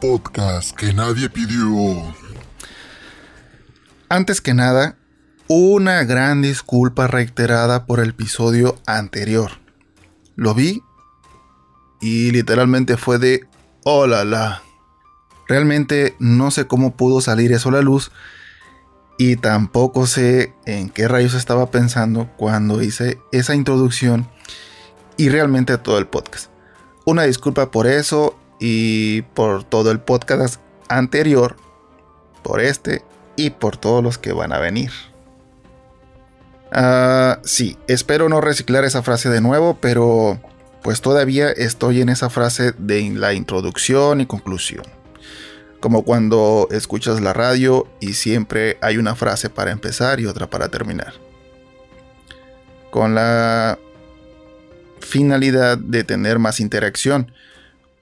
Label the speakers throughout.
Speaker 1: podcast que nadie pidió.
Speaker 2: Antes que nada, una gran disculpa reiterada por el episodio anterior. Lo vi y literalmente fue de oh la la. Realmente no sé cómo pudo salir eso a la luz y tampoco sé en qué rayos estaba pensando cuando hice esa introducción y realmente todo el podcast. Una disculpa por eso y por todo el podcast anterior, por este y por todos los que van a venir. Ah, sí, espero no reciclar esa frase de nuevo, pero pues todavía estoy en esa frase de la introducción y conclusión. Como cuando escuchas la radio y siempre hay una frase para empezar y otra para terminar. Con la finalidad de tener más interacción,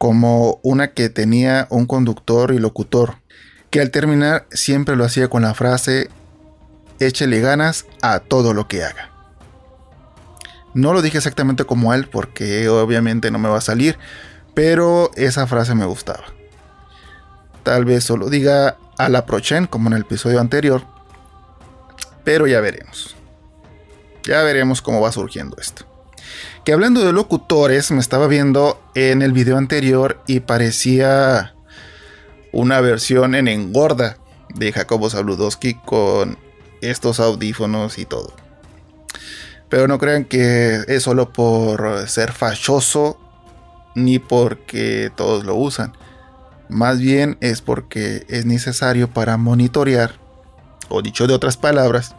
Speaker 2: como una que tenía un conductor y locutor, que al terminar siempre lo hacía con la frase, échele ganas a todo lo que haga. No lo dije exactamente como él porque obviamente no me va a salir, pero esa frase me gustaba. Tal vez solo diga a la Prochen como en el episodio anterior, pero ya veremos. Ya veremos cómo va surgiendo esto. Que hablando de locutores, me estaba viendo en el video anterior y parecía una versión en engorda de Jacobo Zabludowski con estos audífonos y todo. Pero no crean que es solo por ser fachoso ni porque todos lo usan. Más bien es porque es necesario para monitorear, o dicho de otras palabras,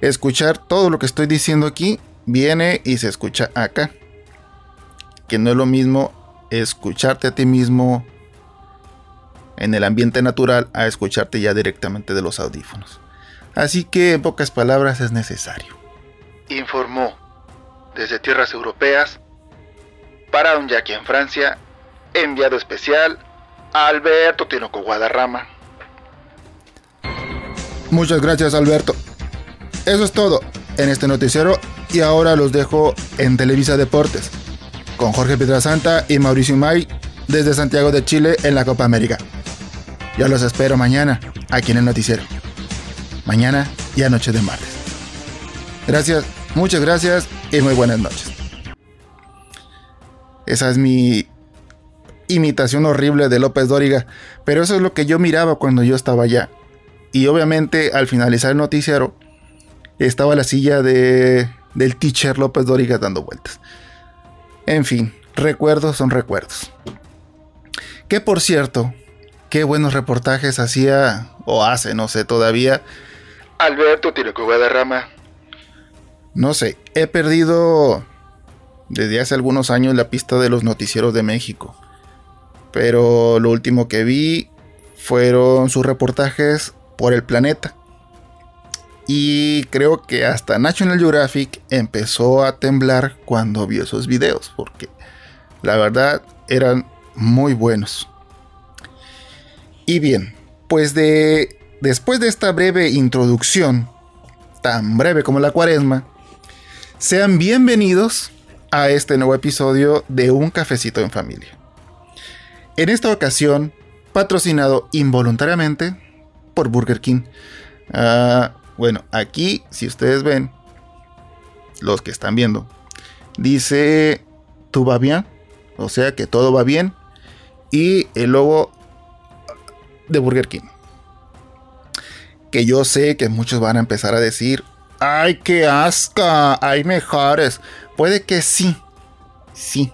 Speaker 2: escuchar todo lo que estoy diciendo aquí viene y se escucha acá. Que no es lo mismo escucharte a ti mismo en el ambiente natural a escucharte ya directamente de los audífonos. Así que en pocas palabras es necesario. Informó desde tierras europeas para un Jackie en Francia, enviado especial Alberto Tinoco Guadarrama. Muchas gracias Alberto. Eso es todo en este noticiero y ahora los dejo en Televisa Deportes con Jorge Pietrasanta y Mauricio May desde Santiago de Chile en la Copa América. Yo los espero mañana aquí en el noticiero. Mañana y anoche de martes. Gracias, muchas gracias y muy buenas noches. Esa es mi imitación horrible de López Dóriga, pero eso es lo que yo miraba cuando yo estaba allá. Y obviamente al finalizar el noticiero estaba la silla de del teacher López Dóriga dando vueltas. En fin, recuerdos son recuerdos. Que por cierto, qué buenos reportajes hacía o hace, no sé todavía. Alberto de Rama. No sé, he perdido desde hace algunos años la pista de los noticieros de México. Pero lo último que vi fueron sus reportajes por el planeta. Y creo que hasta National Geographic empezó a temblar cuando vio esos videos, porque la verdad eran muy buenos. Y bien, pues de después de esta breve introducción, tan breve como la cuaresma, sean bienvenidos a este nuevo episodio de Un cafecito en familia. En esta ocasión, patrocinado involuntariamente por Burger King. Ah, bueno, aquí, si ustedes ven, los que están viendo, dice tú va bien, o sea que todo va bien, y el logo de Burger King. Que yo sé que muchos van a empezar a decir, ¡ay, qué asca! Hay mejores. Puede que sí, sí,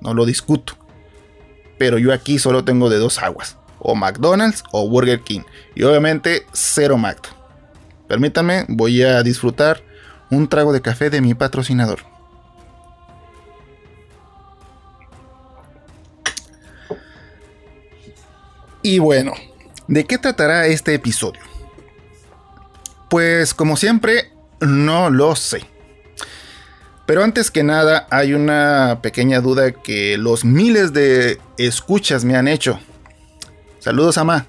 Speaker 2: no lo discuto. Pero yo aquí solo tengo de dos aguas, o McDonald's o Burger King. Y obviamente cero McDonald's. Permítanme, voy a disfrutar un trago de café de mi patrocinador. Y bueno, ¿de qué tratará este episodio? Pues como siempre, no lo sé. Pero antes que nada, hay una pequeña duda que los miles de escuchas me han hecho. Saludos, Ama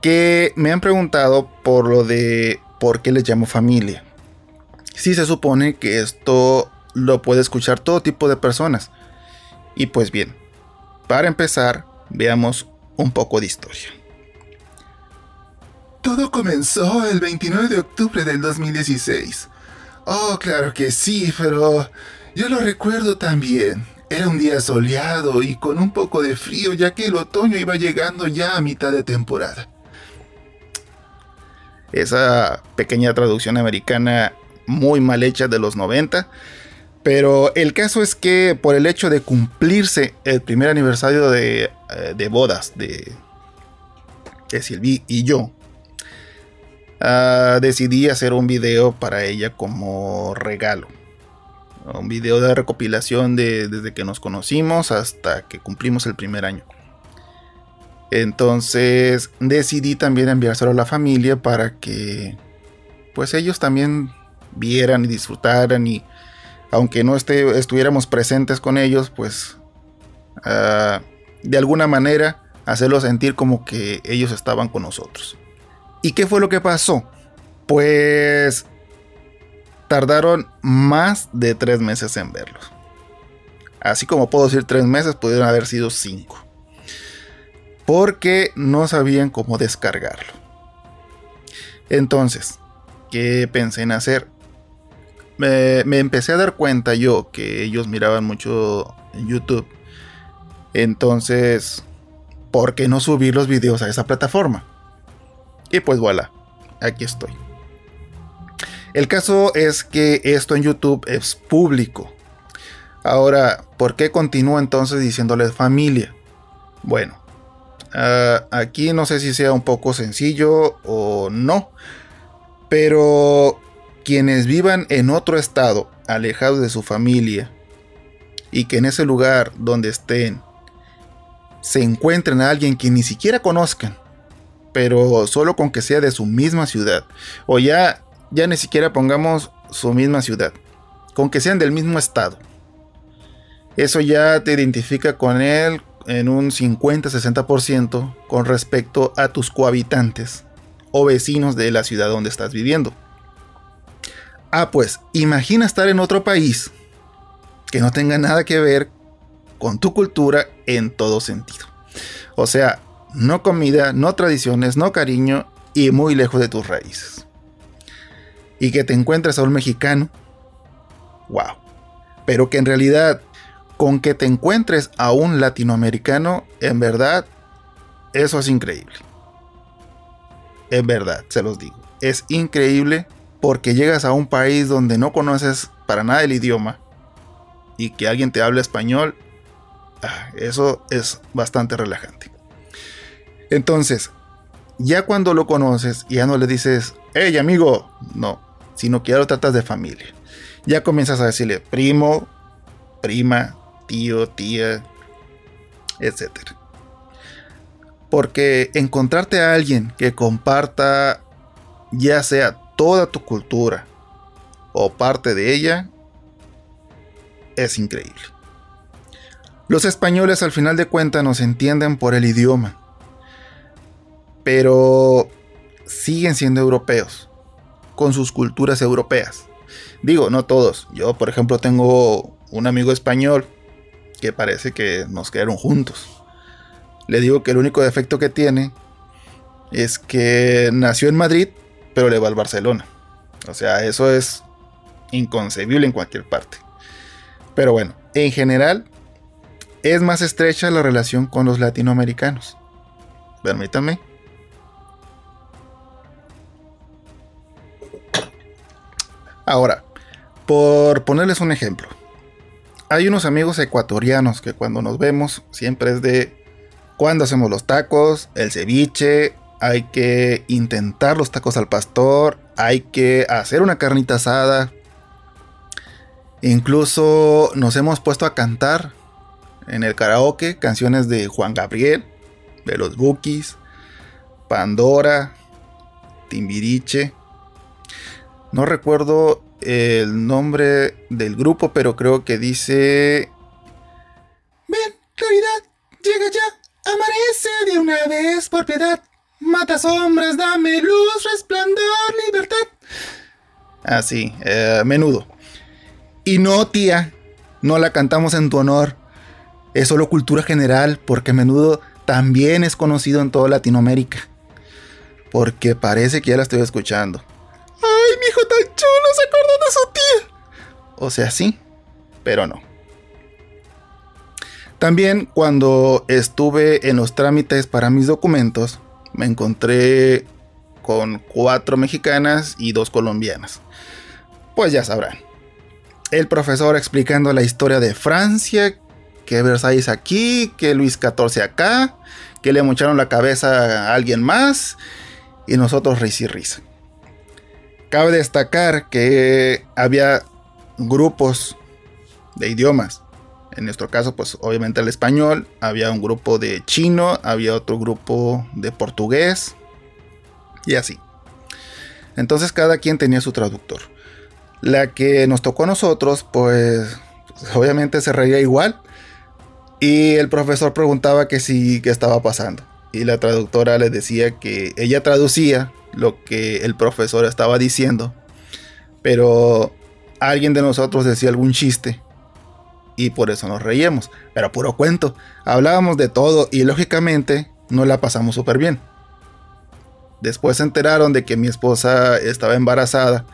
Speaker 2: que me han preguntado por lo de por qué les llamo familia. Si se supone que esto lo puede escuchar todo tipo de personas. Y pues bien, para empezar, veamos un poco de historia.
Speaker 1: Todo comenzó el 29 de octubre del 2016. Oh, claro que sí, pero yo lo recuerdo también. Era un día soleado y con un poco de frío ya que el otoño iba llegando ya a mitad de temporada.
Speaker 2: Esa pequeña traducción americana muy mal hecha de los 90. Pero el caso es que por el hecho de cumplirse el primer aniversario de, eh, bodas de, de Sylvie y yo, ah, decidí hacer un video para ella como regalo. Un video de recopilación de, desde que nos conocimos hasta que cumplimos el primer año. Entonces decidí también enviárselo a la familia para que pues ellos también vieran y disfrutaran y aunque no estuviéramos presentes con ellos, pues ah, de alguna manera hacerlo sentir como que ellos estaban con nosotros. ¿Y qué fue lo que pasó? Pues tardaron más de tres meses en verlos. Así como puedo decir tres meses, pudieron haber sido cinco. Porque no sabían cómo descargarlo. Entonces, ¿qué pensé en hacer? me, empecé a dar cuenta yo que ellos miraban mucho en YouTube. Entonces, ¿por qué no subir los videos a esa plataforma? Y pues voilà, aquí estoy. El caso es que esto en YouTube es público. Ahora, ¿por qué continúo entonces diciéndole familia? Bueno, ah, aquí no sé si sea un poco sencillo o no, pero quienes vivan en otro estado, alejados de su familia, y que en ese lugar donde estén se encuentren a alguien que ni siquiera conozcan, pero solo con que sea de su misma ciudad, o ya, ya ni siquiera pongamos su misma ciudad, con que sean del mismo estado. Eso ya te identifica con él en un 50-60% con respecto a tus cohabitantes o vecinos de la ciudad donde estás viviendo. Ah, pues imagina estar en otro país que no tenga nada que ver con tu cultura en todo sentido. O sea, no comida, no tradiciones, no cariño y muy lejos de tus raíces. Y que te encuentres a un mexicano, wow. Pero que en realidad, con que te encuentres a un latinoamericano, en verdad, eso es increíble. En verdad, se los digo. Es increíble porque llegas a un país donde no conoces para nada el idioma y que alguien te hable español, ah, eso es bastante relajante. Entonces, ya cuando lo conoces, ya no le dices, hey amigo, no, sino que ya lo tratas de familia. Ya comienzas a decirle primo, prima, tío, tía, etc. Porque encontrarte a alguien que comparta ya sea toda tu cultura o parte de ella es increíble. Los españoles al final de cuentas nos entienden por el idioma, pero siguen siendo europeos, con sus culturas europeas. Digo, no todos. Yo, por ejemplo, tengo un amigo español que parece que nos quedaron juntos. Le digo que el único defecto que tiene es que nació en Madrid, pero le va al Barcelona. O sea, eso es inconcebible en cualquier parte. Pero bueno, en general, es más estrecha la relación con los latinoamericanos. Permítanme. Ahora, por ponerles un ejemplo, hay unos amigos ecuatorianos que cuando nos vemos siempre es de cuando hacemos los tacos, el ceviche hay que intentar los tacos al pastor, hay que hacer una carnita asada. Incluso nos hemos puesto a cantar en el karaoke canciones de Juan Gabriel, de los Bookies, Pandora, Timbiriche. No recuerdo el nombre del grupo, pero creo que dice...
Speaker 3: Ven, claridad, llega ya, amanece de una vez por piedad. Mata sombras, dame luz, resplandor, libertad.
Speaker 2: Así, eh, menudo. Y no, tía, no la cantamos en tu honor. Es solo cultura general, porque menudo también es conocido en toda Latinoamérica. Porque parece que ya la estoy escuchando.
Speaker 3: ¡Ay, mi hijo tan chulo! Se acordó de su tía.
Speaker 2: O sea, sí, pero no. También cuando estuve en los trámites para mis documentos, me encontré con cuatro mexicanas y dos colombianas. Pues ya sabrán. El profesor explicando la historia de Francia, que Versalles aquí, que Luis XIV acá, que le mocharon la cabeza a alguien más, y nosotros risa y risa. Cabe destacar que había grupos de idiomas. En nuestro caso, pues obviamente el español, había un grupo de chino, había otro grupo de portugués y así. Entonces cada quien tenía su traductor. La que nos tocó a nosotros, pues, obviamente se reía igual. Y el profesor preguntaba que sí, qué estaba pasando. Y la traductora le decía que ella traducía lo que el profesor estaba diciendo. Pero alguien de nosotros decía algún chiste. Y por eso nos reíamos. Era puro cuento. Hablábamos de todo y lógicamente no la pasamos súper bien. Después se enteraron de que mi esposa estaba embarazada.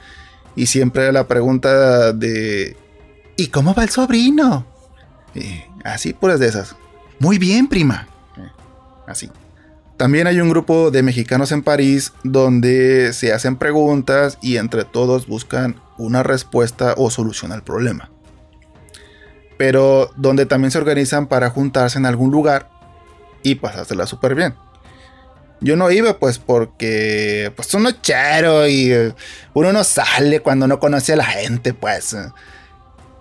Speaker 2: Y siempre era la pregunta de... ¿Y cómo va el sobrino? Así, puras de esas. Muy bien, prima. Así. También hay un grupo de mexicanos en París donde se hacen preguntas y entre todos buscan una respuesta o solución al problema. Pero donde también se organizan para juntarse en algún lugar y pasársela súper bien. Yo no iba pues porque pues uno chero y eh, uno no sale cuando no conoce a la gente pues.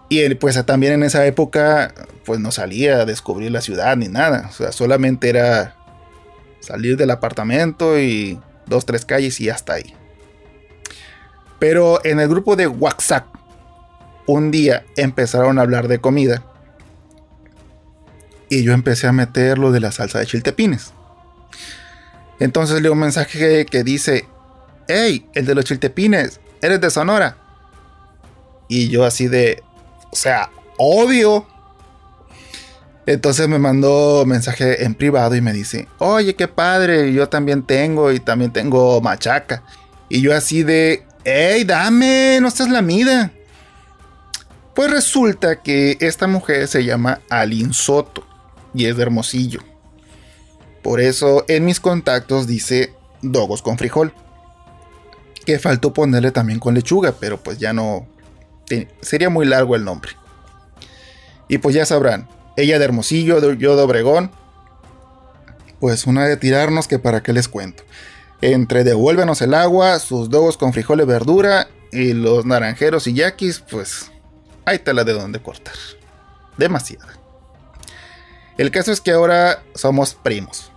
Speaker 2: Y pues también en esa época pues no salía a descubrir la ciudad ni nada. O sea, solamente era salir del apartamento y dos, tres calles y hasta ahí. Pero en el grupo de WhatsApp, un día empezaron a hablar de comida. Y yo empecé a meter lo de la salsa de chiltepines. Entonces leo un mensaje que dice, hey, el de los chiltepines, eres de Sonora. Y yo así de, o sea, obvio. Entonces me mandó mensaje en privado y me dice, oye, qué padre, yo también tengo y también tengo machaca. Y yo así de, hey, dame, no estás la mida. Pues resulta que esta mujer se llama Alin Soto y es de Hermosillo. Por eso en mis contactos dice dogos con frijol. Que faltó ponerle también con lechuga, pero pues ya no... Sería muy largo el nombre. Y pues ya sabrán, ella de Hermosillo, yo de Obregón. Pues una de tirarnos que para qué les cuento. Entre devuélvenos el agua, sus dogos con frijol y verdura y los naranjeros y yaquis, pues hay tela de donde cortar. Demasiada. El caso es que ahora somos primos.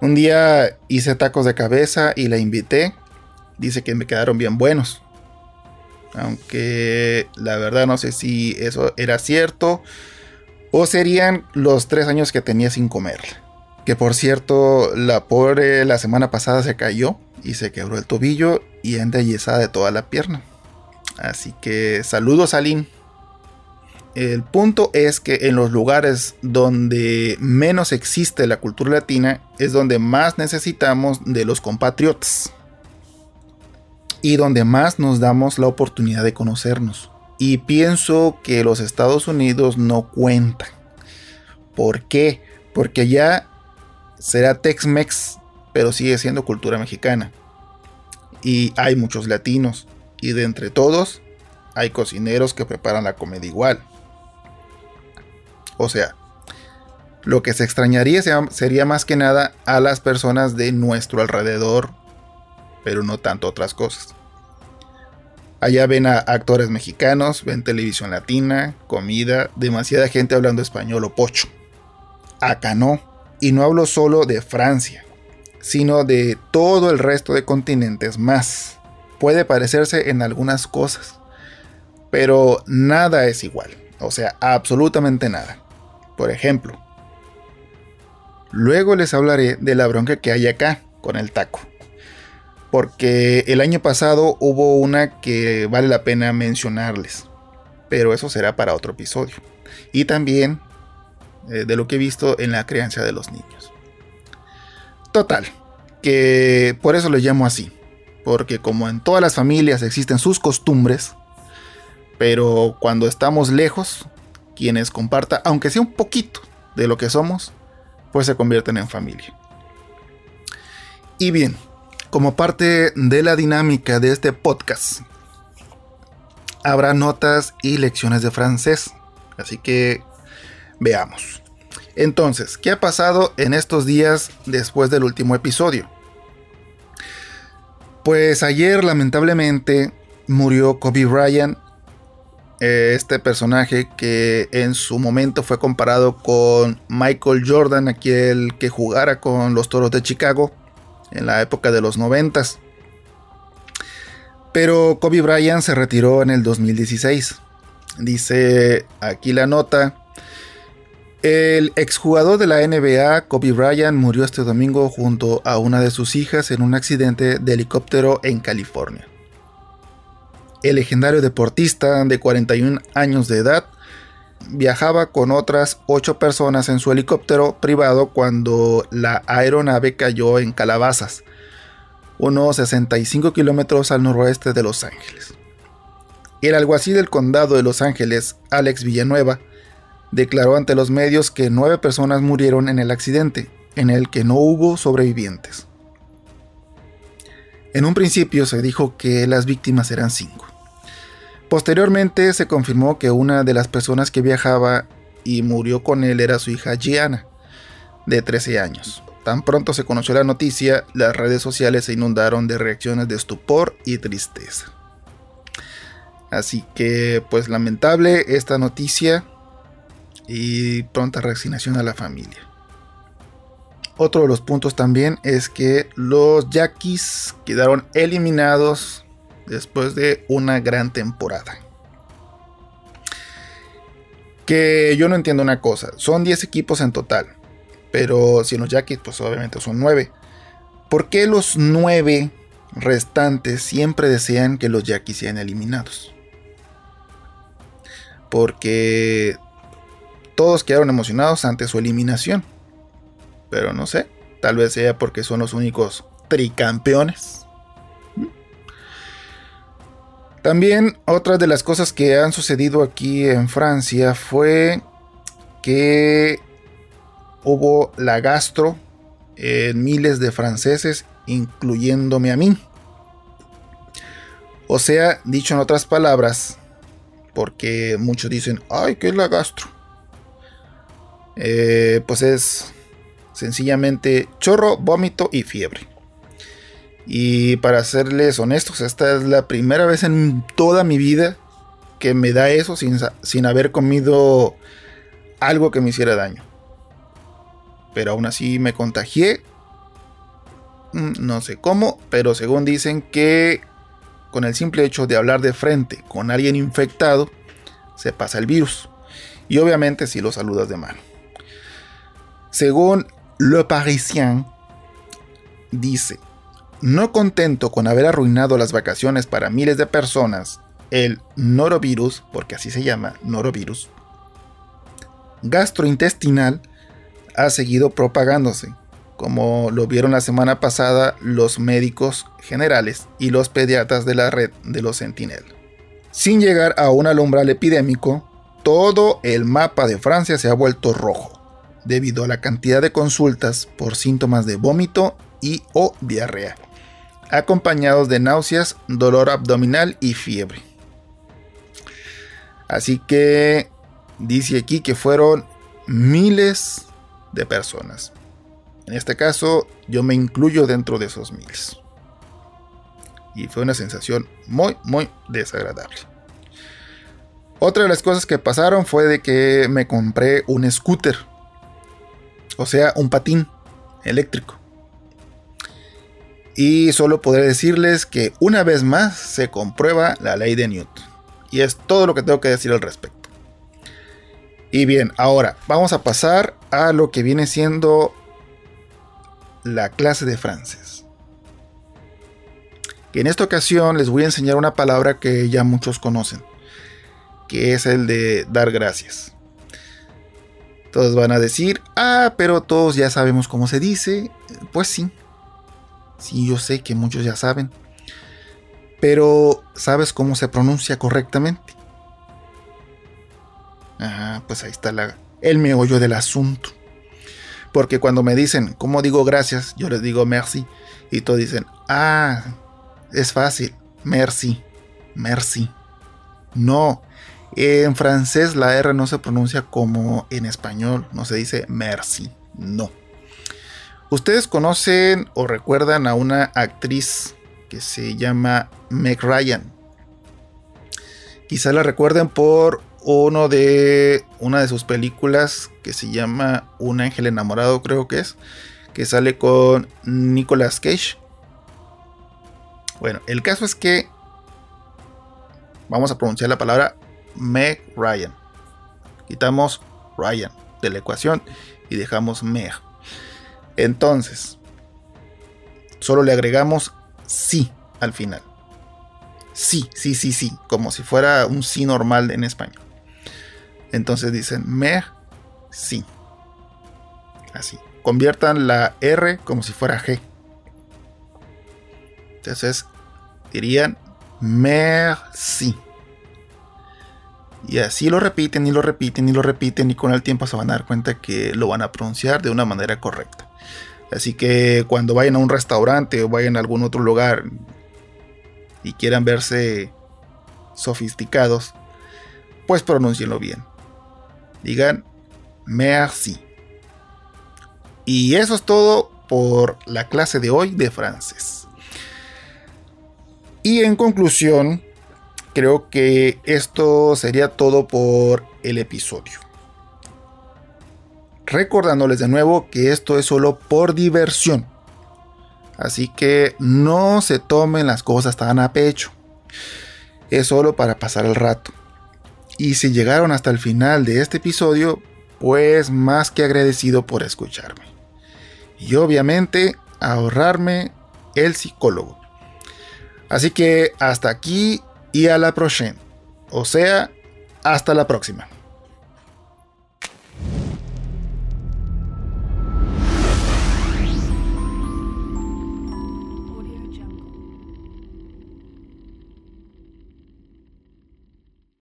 Speaker 2: Un día hice tacos de cabeza y la invité. Dice que me quedaron bien buenos. Aunque la verdad no sé si eso era cierto o serían los tres años que tenía sin comer. Que por cierto, la pobre la semana pasada se cayó y se quebró el tobillo y anda de toda la pierna. Así que saludos a El punto es que en los lugares donde menos existe la cultura latina es donde más necesitamos de los compatriotas. Y donde más nos damos la oportunidad de conocernos. Y pienso que los Estados Unidos no cuentan. ¿Por qué? Porque ya será Tex-Mex, pero sigue siendo cultura mexicana. Y hay muchos latinos. Y de entre todos, hay cocineros que preparan la comida igual. O sea, lo que se extrañaría sería más que nada a las personas de nuestro alrededor, pero no tanto otras cosas. Allá ven a actores mexicanos, ven televisión latina, comida, demasiada gente hablando español o pocho. Acá no. Y no hablo solo de Francia, sino de todo el resto de continentes más. Puede parecerse en algunas cosas, pero nada es igual. O sea, absolutamente nada. Por ejemplo, luego les hablaré de la bronca que hay acá con el taco porque el año pasado hubo una que vale la pena mencionarles, pero eso será para otro episodio. Y también eh, de lo que he visto en la crianza de los niños. Total, que por eso lo llamo así. Porque como en todas las familias existen sus costumbres, pero cuando estamos lejos, quienes compartan, aunque sea un poquito de lo que somos, pues se convierten en familia. Y bien, como parte de la dinámica de este podcast, habrá notas y lecciones de francés. Así que veamos. Entonces, ¿qué ha pasado en estos días después del último episodio? Pues ayer lamentablemente murió Kobe Bryant, eh, este personaje que en su momento fue comparado con Michael Jordan, aquel que jugara con los Toros de Chicago en la época de los noventas. Pero Kobe Bryant se retiró en el 2016. Dice aquí la nota. El exjugador de la NBA, Kobe Bryant, murió este domingo junto a una de sus hijas en un accidente de helicóptero en California. El legendario deportista de 41 años de edad viajaba con otras 8 personas en su helicóptero privado cuando la aeronave cayó en Calabazas, unos 65 kilómetros al noroeste de Los Ángeles. El alguacil del condado de Los Ángeles, Alex Villanueva, declaró ante los medios que nueve personas murieron en el accidente, en el que no hubo sobrevivientes. En un principio se dijo que las víctimas eran cinco. Posteriormente se confirmó que una de las personas que viajaba y murió con él era su hija Gianna, de 13 años. Tan pronto se conoció la noticia, las redes sociales se inundaron de reacciones de estupor y tristeza. Así que, pues lamentable esta noticia y pronta resignación a la familia. Otro de los puntos también es que los Yaquis quedaron eliminados después de una gran temporada. Que yo no entiendo una cosa, son 10 equipos en total, pero si los Yaquis pues obviamente son 9. ¿Por qué los 9 restantes siempre desean que los Yaquis sean eliminados? Porque todos quedaron emocionados ante su eliminación. Pero no sé, tal vez sea porque son los únicos tricampeones. También otra de las cosas que han sucedido aquí en Francia fue que hubo la gastro en miles de franceses, incluyéndome a mí. O sea, dicho en otras palabras, porque muchos dicen, ay, ¿qué es la gastro? Eh, pues es sencillamente chorro, vómito y fiebre. Y para serles honestos, esta es la primera vez en toda mi vida que me da eso sin, sin haber comido algo que me hiciera daño. Pero aún así me contagié. Mm, no sé cómo, pero según dicen que con el simple hecho de hablar de frente con alguien infectado, se pasa el virus. Y obviamente si lo saludas de mano. Según Le Parisien, dice, no contento con haber arruinado las vacaciones para miles de personas, el norovirus, porque así se llama, norovirus, gastrointestinal, ha seguido propagándose, como lo vieron la semana pasada los médicos generales y los pediatras de la red de los Sentinel. Sin llegar a un alumbral epidémico, todo el mapa de Francia se ha vuelto rojo, debido a la cantidad de consultas por síntomas de vómito y o diarrea acompañados de náuseas, dolor abdominal y fiebre. Así que dice aquí que fueron miles de personas. En este caso, yo me incluyo dentro de esos miles. Y fue una sensación muy, muy desagradable. Otra de las cosas que pasaron fue de que me compré un scooter. O sea, un patín eléctrico. Y solo podré decirles que una vez más se comprueba la ley de Newton. Y es todo lo que tengo que decir al respecto. Y bien, ahora vamos a pasar a lo que viene siendo la clase de francés. Que en esta ocasión les voy a enseñar una palabra que ya muchos conocen, que es el de dar gracias. Todos van a decir, ah, pero todos ya sabemos cómo se dice. Pues sí. Sí, yo sé que muchos ya saben. Pero, ¿sabes cómo se pronuncia correctamente? Ah, pues ahí está la, el meollo del asunto. Porque cuando me dicen, ¿cómo digo gracias? Yo les digo merci. Y todos dicen, ah, es fácil. Merci. Merci. No. En francés la R no se pronuncia como en español. No se dice merci. No. Ustedes conocen o recuerdan a una actriz que se llama Meg Ryan. Quizá la recuerden por uno de una de sus películas que se llama Un ángel enamorado, creo que es, que sale con Nicolas Cage. Bueno, el caso es que vamos a pronunciar la palabra Meg Ryan. Quitamos Ryan de la ecuación y dejamos Meg. Entonces, solo le agregamos sí al final. Sí, sí, sí, sí, como si fuera un sí normal en español. Entonces dicen mer, sí. Así. Conviertan la R como si fuera G. Entonces dirían merci. Y así lo repiten y lo repiten y lo repiten y con el tiempo se van a dar cuenta que lo van a pronunciar de una manera correcta. Así que cuando vayan a un restaurante o vayan a algún otro lugar y quieran verse sofisticados, pues pronúncienlo bien digan merci. Y eso es todo por la clase de hoy de francés. Y en conclusión, creo que esto sería todo por el episodio. Recordándoles de nuevo que esto es solo por diversión. Así que no se tomen las cosas tan a pecho. Es solo para pasar el rato. Y si llegaron hasta el final de este episodio, pues más que agradecido por escucharme. Y obviamente ahorrarme el psicólogo. Así que hasta aquí y a la próxima. O sea, hasta la próxima.